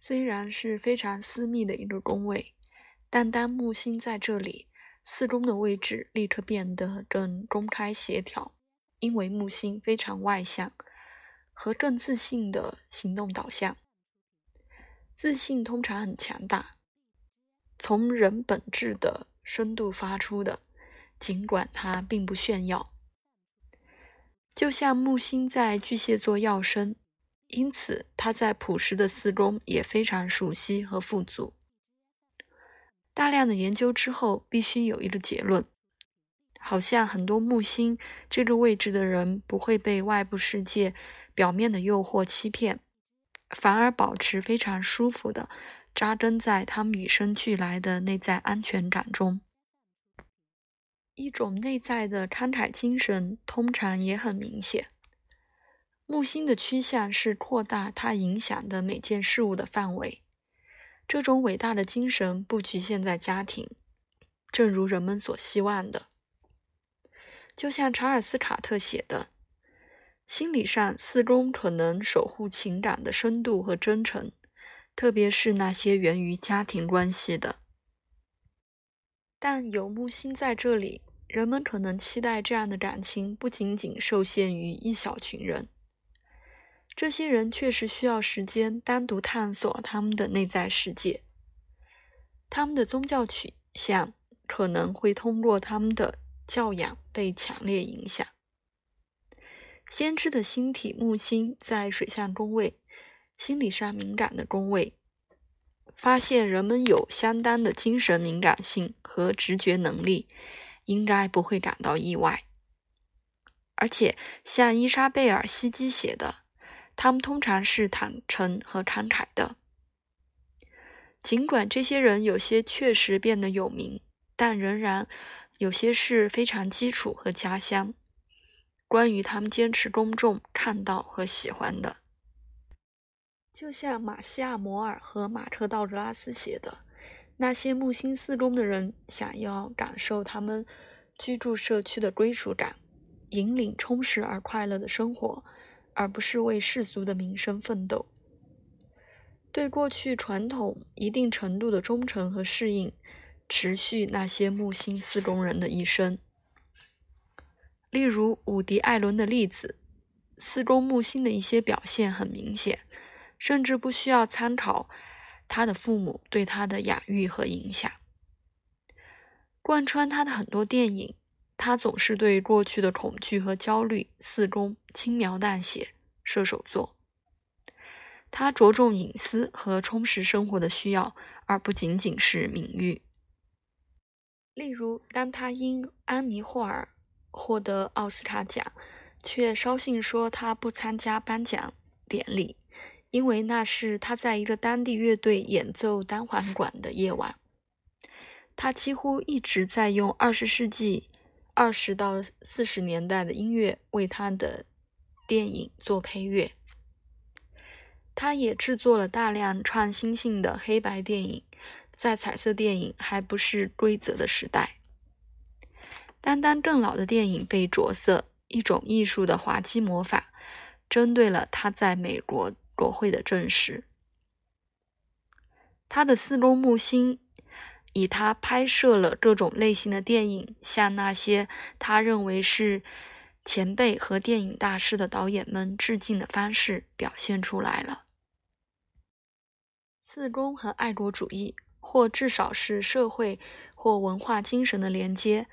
虽然是非常私密的一个宫位，但当木星在这里，四宫的位置立刻变得更公开协调，因为木星非常外向和更自信的行动导向。自信通常很强大，从人本质的深度发出的，尽管它并不炫耀。就像木星在巨蟹座要生。因此，他在朴实的四宫也非常熟悉和富足。大量的研究之后，必须有一个结论：好像很多木星这个位置的人不会被外部世界表面的诱惑欺骗，反而保持非常舒服的扎根在他们与生俱来的内在安全感中。一种内在的慷慨精神，通常也很明显。木星的趋向是扩大它影响的每件事物的范围。这种伟大的精神不局限在家庭，正如人们所希望的。就像查尔斯·卡特写的：“心理上，四宫可能守护情感的深度和真诚，特别是那些源于家庭关系的。但有木星在这里，人们可能期待这样的感情不仅仅受限于一小群人。”这些人确实需要时间单独探索他们的内在世界。他们的宗教取向可能会通过他们的教养被强烈影响。先知的星体木星在水象宫位，心理上敏感的宫位，发现人们有相当的精神敏感性和直觉能力，应该不会感到意外。而且，像伊莎贝尔·希基写的。他们通常是坦诚和慷慨的，尽管这些人有些确实变得有名，但仍然有些是非常基础和家乡。关于他们坚持公众看到和喜欢的，就像马西亚·摩尔和马特·道格拉斯写的，那些木星四宫的人想要感受他们居住社区的归属感，引领充实而快乐的生活。而不是为世俗的名声奋斗。对过去传统一定程度的忠诚和适应，持续那些木星四宫人的一生。例如伍迪·艾伦的例子，四宫木星的一些表现很明显，甚至不需要参考他的父母对他的养育和影响。贯穿他的很多电影。他总是对过去的恐惧和焦虑，四宫轻描淡写。射手座，他着重隐私和充实生活的需要，而不仅仅是名誉。例如，当他因安妮·霍尔获得奥斯卡奖，却捎信说他不参加颁奖典礼，因为那是他在一个当地乐队演奏单簧管的夜晚。他几乎一直在用二十世纪。二十到四十年代的音乐为他的电影做配乐，他也制作了大量创新性的黑白电影，在彩色电影还不是规则的时代。单单更老的电影被着色，一种艺术的滑稽魔法，针对了他在美国国会的证实。他的四宫木星。以他拍摄了各种类型的电影，向那些他认为是前辈和电影大师的导演们致敬的方式表现出来了。四宫和爱国主义，或至少是社会或文化精神的连接，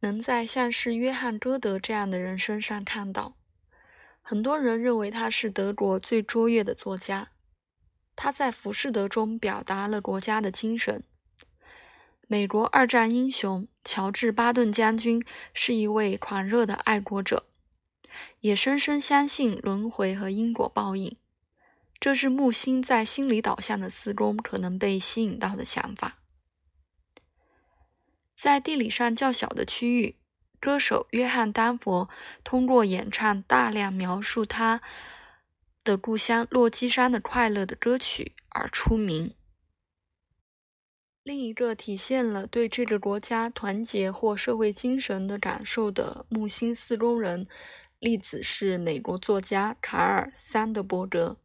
能在像是约翰·歌德这样的人身上看到。很多人认为他是德国最卓越的作家。他在《浮士德》中表达了国家的精神。美国二战英雄乔治·巴顿将军是一位狂热的爱国者，也深深相信轮回和因果报应。这是木星在心理导向的四宫可能被吸引到的想法。在地理上较小的区域，歌手约翰·丹佛通过演唱大量描述他的故乡洛基山的快乐的歌曲而出名。另一个体现了对这个国家团结或社会精神的感受的木星四宫人例子是美国作家卡尔·桑德伯格。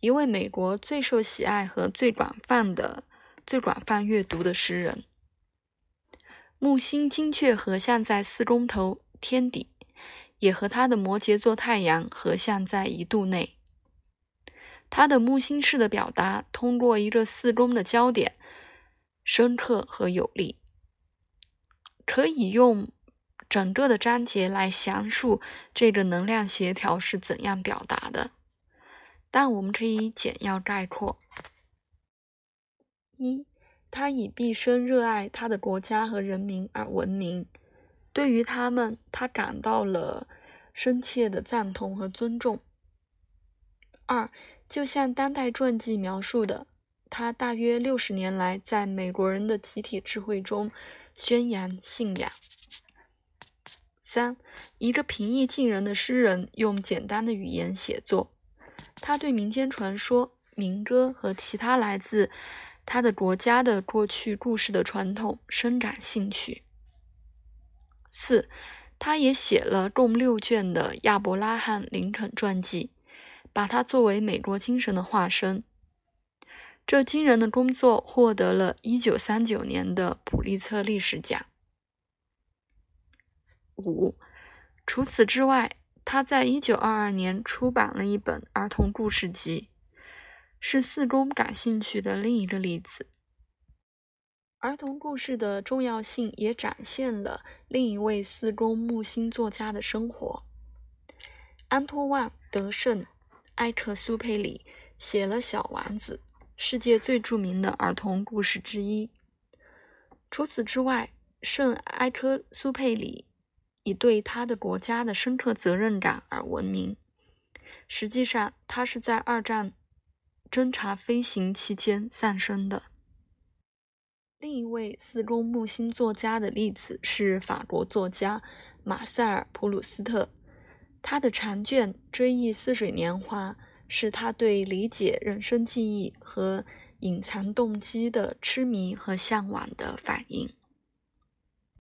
一位美国最受喜爱和最广泛的、最广泛阅读的诗人。木星精确合相在四宫头天底，也和他的摩羯座太阳合相在一度内。他的木星式的表达通过一个四宫的焦点，深刻和有力，可以用整个的章节来详述这个能量协调是怎样表达的。但我们可以简要概括：一，他以毕生热爱他的国家和人民而闻名，对于他们，他感到了深切的赞同和尊重。二，就像当代传记描述的，他大约六十年来在美国人的集体智慧中宣扬信仰。三，一个平易近人的诗人，用简单的语言写作。他对民间传说、民歌和其他来自他的国家的过去故事的传统深感兴趣。四，他也写了共六卷的亚伯拉罕·林肯传记，把他作为美国精神的化身。这惊人的工作获得了一九三九年的普利策历史奖。五，除此之外。他在一九二二年出版了一本儿童故事集，是四公感兴趣的另一个例子。儿童故事的重要性也展现了另一位四公木星作家的生活。安托万·德圣·埃克苏佩里写了《小王子》，世界最著名的儿童故事之一。除此之外，圣埃克苏佩里。以对他的国家的深刻责任感而闻名。实际上，他是在二战侦察飞行期间丧生的。另一位四宫木星作家的例子是法国作家马塞尔·普鲁斯特。他的长卷《追忆似水年华》是他对理解人生记忆和隐藏动机的痴迷和向往的反应。